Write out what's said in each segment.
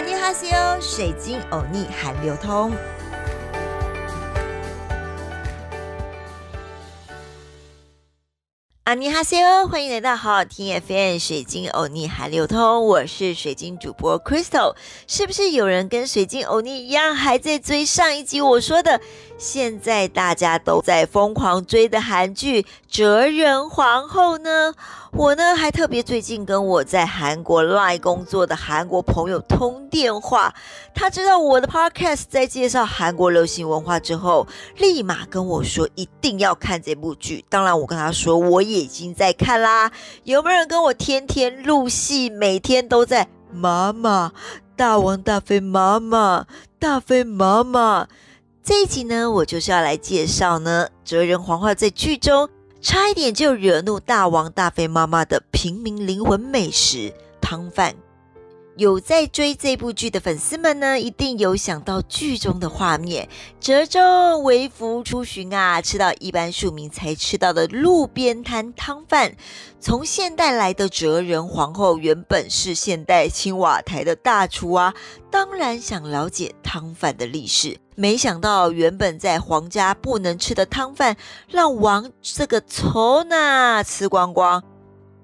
阿尼哈西欧，水晶欧尼韩流通。阿尼哈西欧，欢迎来到好好听 FM 水晶欧尼韩流通，我是水晶主播 Crystal。是不是有人跟水晶欧尼一样，还在追上一集我说的？现在大家都在疯狂追的韩剧《哲人皇后》呢？我呢还特别最近跟我在韩国 Live 工作的韩国朋友通电话，他知道我的 Podcast 在介绍韩国流行文化之后，立马跟我说一定要看这部剧。当然，我跟他说我已经在看啦。有没有人跟我天天录戏，每天都在妈妈大王大妃妈妈大妃妈妈？这一集呢，我就是要来介绍呢，哲人黄花在剧中差一点就惹怒大王大妃妈妈的平民灵魂美食汤饭。有在追这部剧的粉丝们呢，一定有想到剧中的画面：折州微服出巡啊，吃到一般庶民才吃到的路边摊汤饭。从现代来的哲人皇后，原本是现代青瓦台的大厨啊，当然想了解汤饭的历史。没想到，原本在皇家不能吃的汤饭，让王这个仇呢吃光光。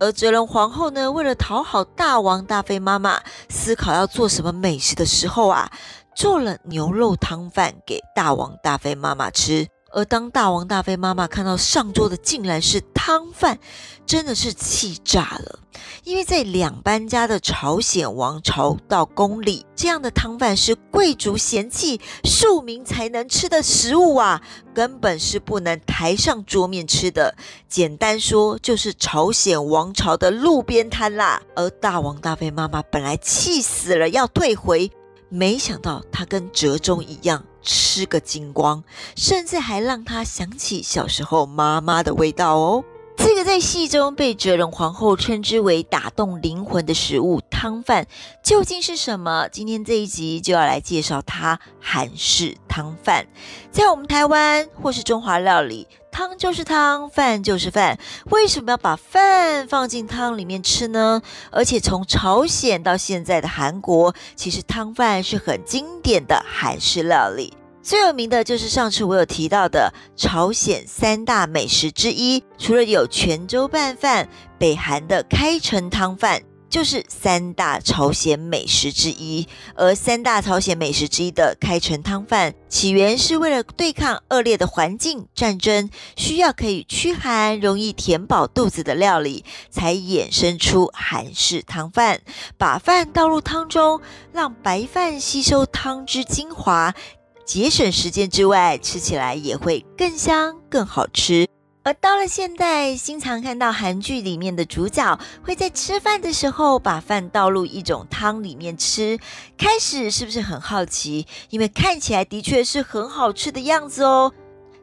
而哲人皇后呢，为了讨好大王大妃妈妈，思考要做什么美食的时候啊，做了牛肉汤饭给大王大妃妈妈吃。而当大王大妃妈妈看到上桌的竟然是汤饭，真的是气炸了。因为在两班家的朝鲜王朝到宫里，这样的汤饭是贵族嫌弃、庶民才能吃的食物啊，根本是不能抬上桌面吃的。简单说，就是朝鲜王朝的路边摊啦。而大王大妃妈妈本来气死了，要退回。没想到她跟折中一样吃个精光，甚至还让他想起小时候妈妈的味道哦。这个在戏中被哲人皇后称之为打动灵魂的食物汤饭，究竟是什么？今天这一集就要来介绍它——韩式汤饭。在我们台湾或是中华料理。汤就是汤，饭就是饭，为什么要把饭放进汤里面吃呢？而且从朝鲜到现在的韩国，其实汤饭是很经典的韩式料理。最有名的就是上次我有提到的朝鲜三大美食之一，除了有泉州拌饭，北韩的开城汤饭。就是三大朝鲜美食之一，而三大朝鲜美食之一的开城汤饭起源是为了对抗恶劣的环境战争，需要可以驱寒、容易填饱肚子的料理，才衍生出韩式汤饭。把饭倒入汤中，让白饭吸收汤汁精华，节省时间之外，吃起来也会更香、更好吃。而到了现代，经常看到韩剧里面的主角会在吃饭的时候把饭倒入一种汤里面吃。开始是不是很好奇？因为看起来的确是很好吃的样子哦。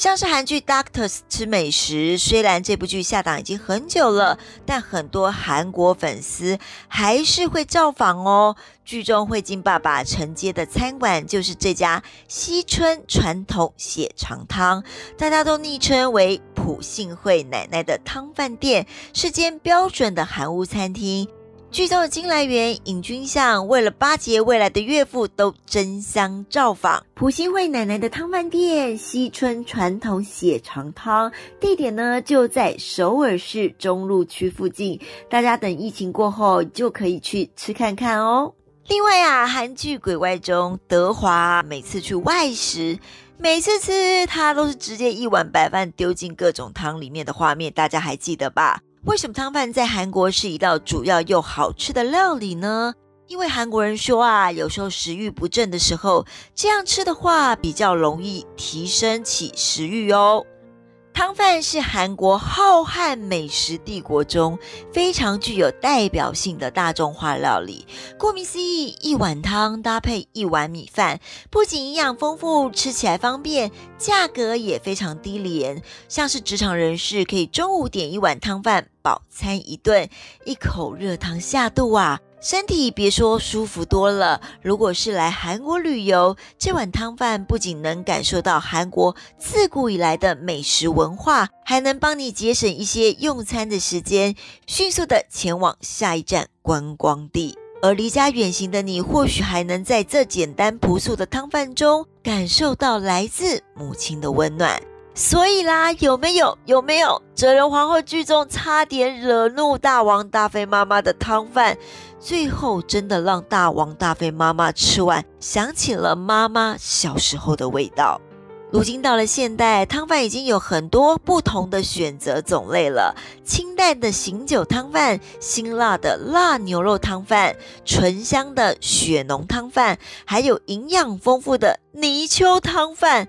像是韩剧《Doctors》吃美食，虽然这部剧下档已经很久了，但很多韩国粉丝还是会造访哦。剧中慧晶爸爸承接的餐馆就是这家西村传统血肠汤，大家都昵称为朴信惠奶奶的汤饭店，是间标准的韩屋餐厅。剧中的金来源尹君相为了巴结未来的岳父，都争相造访朴信惠奶奶的汤饭店西村传统血肠汤，地点呢就在首尔市中路区附近，大家等疫情过后就可以去吃看看哦。另外啊，韩剧《鬼怪》中德华每次去外食，每次吃他都是直接一碗白饭丢进各种汤里面的画面，大家还记得吧？为什么汤饭在韩国是一道主要又好吃的料理呢？因为韩国人说啊，有时候食欲不振的时候，这样吃的话比较容易提升起食欲哦。汤饭是韩国浩瀚美食帝国中非常具有代表性的大众化料理。顾名思义，一碗汤搭配一碗米饭，不仅营养丰富，吃起来方便，价格也非常低廉。像是职场人士，可以中午点一碗汤饭，饱餐一顿，一口热汤下肚啊！身体别说舒服多了，如果是来韩国旅游，这碗汤饭不仅能感受到韩国自古以来的美食文化，还能帮你节省一些用餐的时间，迅速的前往下一站观光地。而离家远行的你，或许还能在这简单朴素的汤饭中感受到来自母亲的温暖。所以啦，有没有？有没有《哲人皇后》剧中差点惹怒大王大妃妈妈的汤饭，最后真的让大王大妃妈妈吃完，想起了妈妈小时候的味道。如今到了现代，汤饭已经有很多不同的选择种类了：清淡的醒酒汤饭、辛辣的辣牛肉汤饭、醇香的血浓汤饭，还有营养丰富的泥鳅汤饭。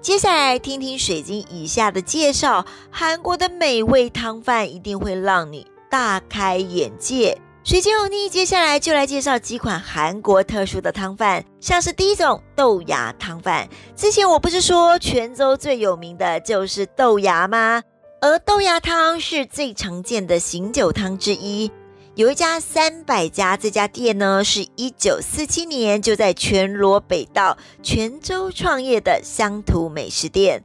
接下来听听水晶以下的介绍，韩国的美味汤饭一定会让你大开眼界。水晶欧尼接下来就来介绍几款韩国特殊的汤饭，像是第一种豆芽汤饭。之前我不是说泉州最有名的就是豆芽吗？而豆芽汤是最常见的醒酒汤之一。有一家三百家这家店呢，是一九四七年就在全罗北道泉州创业的乡土美食店。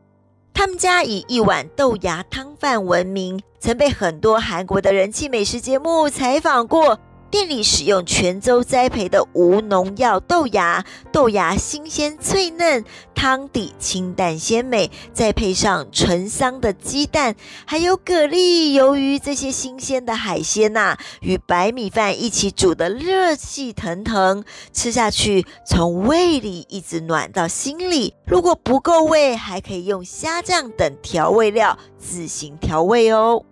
他们家以一碗豆芽汤饭闻名，曾被很多韩国的人气美食节目采访过。店里使用泉州栽培的无农药豆芽，豆芽新鲜脆嫩，汤底清淡鲜美，再配上醇香的鸡蛋，还有蛤蜊、鱿鱼这些新鲜的海鲜呐，与白米饭一起煮的热气腾腾，吃下去从胃里一直暖到心里。如果不够味，还可以用虾酱等调味料自行调味哦。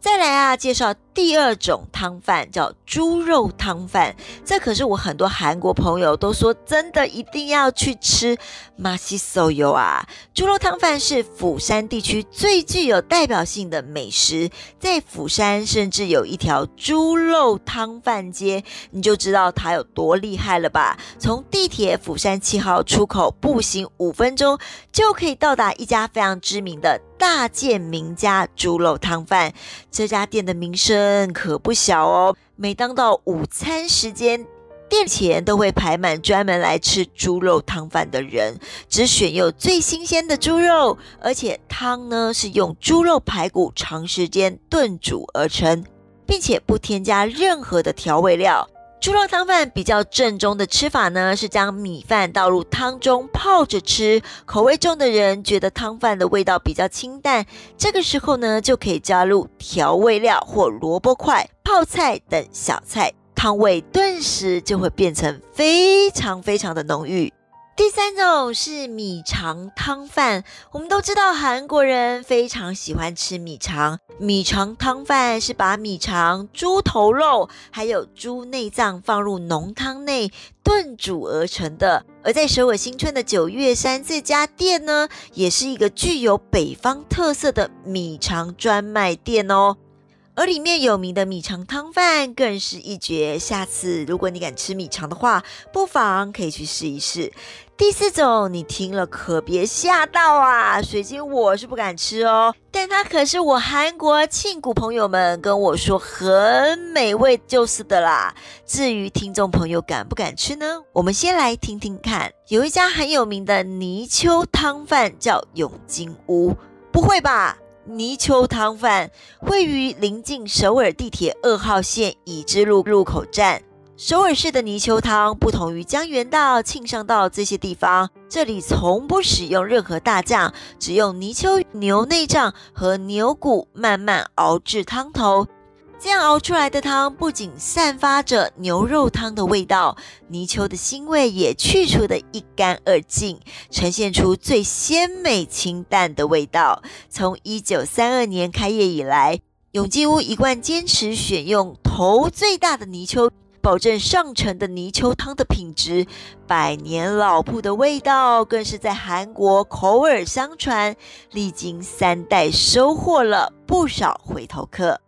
再来啊，介绍第二种汤饭，叫猪肉汤饭。这可是我很多韩国朋友都说，真的一定要去吃。马西手油啊，猪肉汤饭是釜山地区最具有代表性的美食。在釜山，甚至有一条猪肉汤饭街，你就知道它有多厉害了吧？从地铁釜山七号出口步行五分钟，就可以到达一家非常知名的。大建名家猪肉汤饭，这家店的名声可不小哦。每当到午餐时间，店前都会排满专门来吃猪肉汤饭的人。只选用最新鲜的猪肉，而且汤呢是用猪肉排骨长时间炖煮而成，并且不添加任何的调味料。猪肉汤饭比较正宗的吃法呢，是将米饭倒入汤中泡着吃。口味重的人觉得汤饭的味道比较清淡，这个时候呢，就可以加入调味料或萝卜块、泡菜等小菜，汤味顿时就会变成非常非常的浓郁。第三种是米肠汤饭。我们都知道韩国人非常喜欢吃米肠，米肠汤饭是把米肠、猪头肉还有猪内脏放入浓汤内炖煮而成的。而在首尔新村的九月山这家店呢，也是一个具有北方特色的米肠专卖店哦。而里面有名的米肠汤饭更是一绝。下次如果你敢吃米肠的话，不妨可以去试一试。第四种，你听了可别吓到啊！水晶我是不敢吃哦，但它可是我韩国庆谷朋友们跟我说很美味就是的啦。至于听众朋友敢不敢吃呢？我们先来听听看。有一家很有名的泥鳅汤饭叫永金屋，不会吧？泥鳅汤饭位于临近首尔地铁二号线已知路入口站。首尔市的泥鳅汤不同于江原道、庆尚道这些地方，这里从不使用任何大酱，只用泥鳅、牛内脏和牛骨慢慢熬制汤头。这样熬出来的汤不仅散发着牛肉汤的味道，泥鳅的腥味也去除的一干二净，呈现出最鲜美清淡的味道。从一九三二年开业以来，永吉屋一贯坚持选用头最大的泥鳅，保证上乘的泥鳅汤的品质。百年老铺的味道更是在韩国口耳相传，历经三代，收获了不少回头客。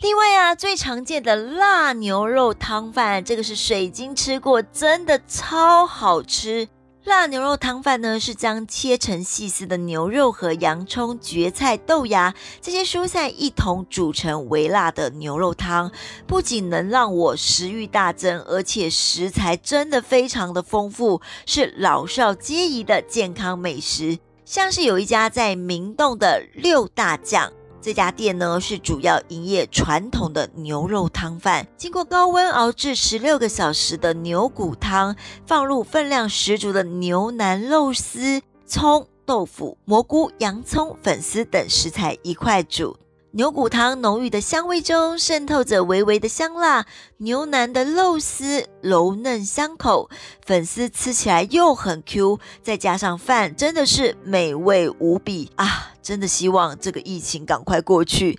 另外啊，最常见的辣牛肉汤饭，这个是水晶吃过，真的超好吃。辣牛肉汤饭呢，是将切成细丝的牛肉和洋葱、蕨菜、豆芽这些蔬菜一同煮成微辣的牛肉汤，不仅能让我食欲大增，而且食材真的非常的丰富，是老少皆宜的健康美食。像是有一家在明洞的六大酱。这家店呢是主要营业传统的牛肉汤饭，经过高温熬制十六个小时的牛骨汤，放入分量十足的牛腩肉丝、葱、豆腐、蘑菇、洋葱、粉丝等食材一块煮。牛骨汤浓郁的香味中渗透着微微的香辣，牛腩的肉丝柔嫩香口，粉丝吃起来又很 Q，再加上饭，真的是美味无比啊！真的希望这个疫情赶快过去，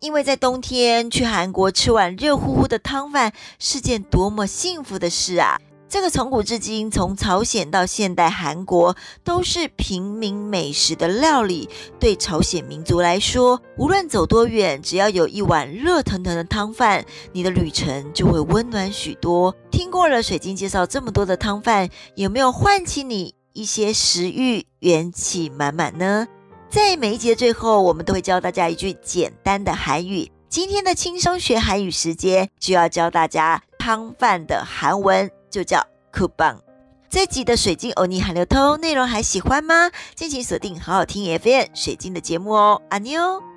因为在冬天去韩国吃碗热乎乎的汤饭是件多么幸福的事啊！这个从古至今，从朝鲜到现代韩国，都是平民美食的料理。对朝鲜民族来说，无论走多远，只要有一碗热腾腾的汤饭，你的旅程就会温暖许多。听过了水晶介绍这么多的汤饭，有没有唤起你一些食欲，元气满满呢？在每一集的最后，我们都会教大家一句简单的韩语。今天的轻松学韩语时间，就要教大家汤饭的韩文。就叫酷棒。这集的水晶欧尼韩流通内容还喜欢吗？敬请锁定好好听 FM 水晶的节目哦，阿妞。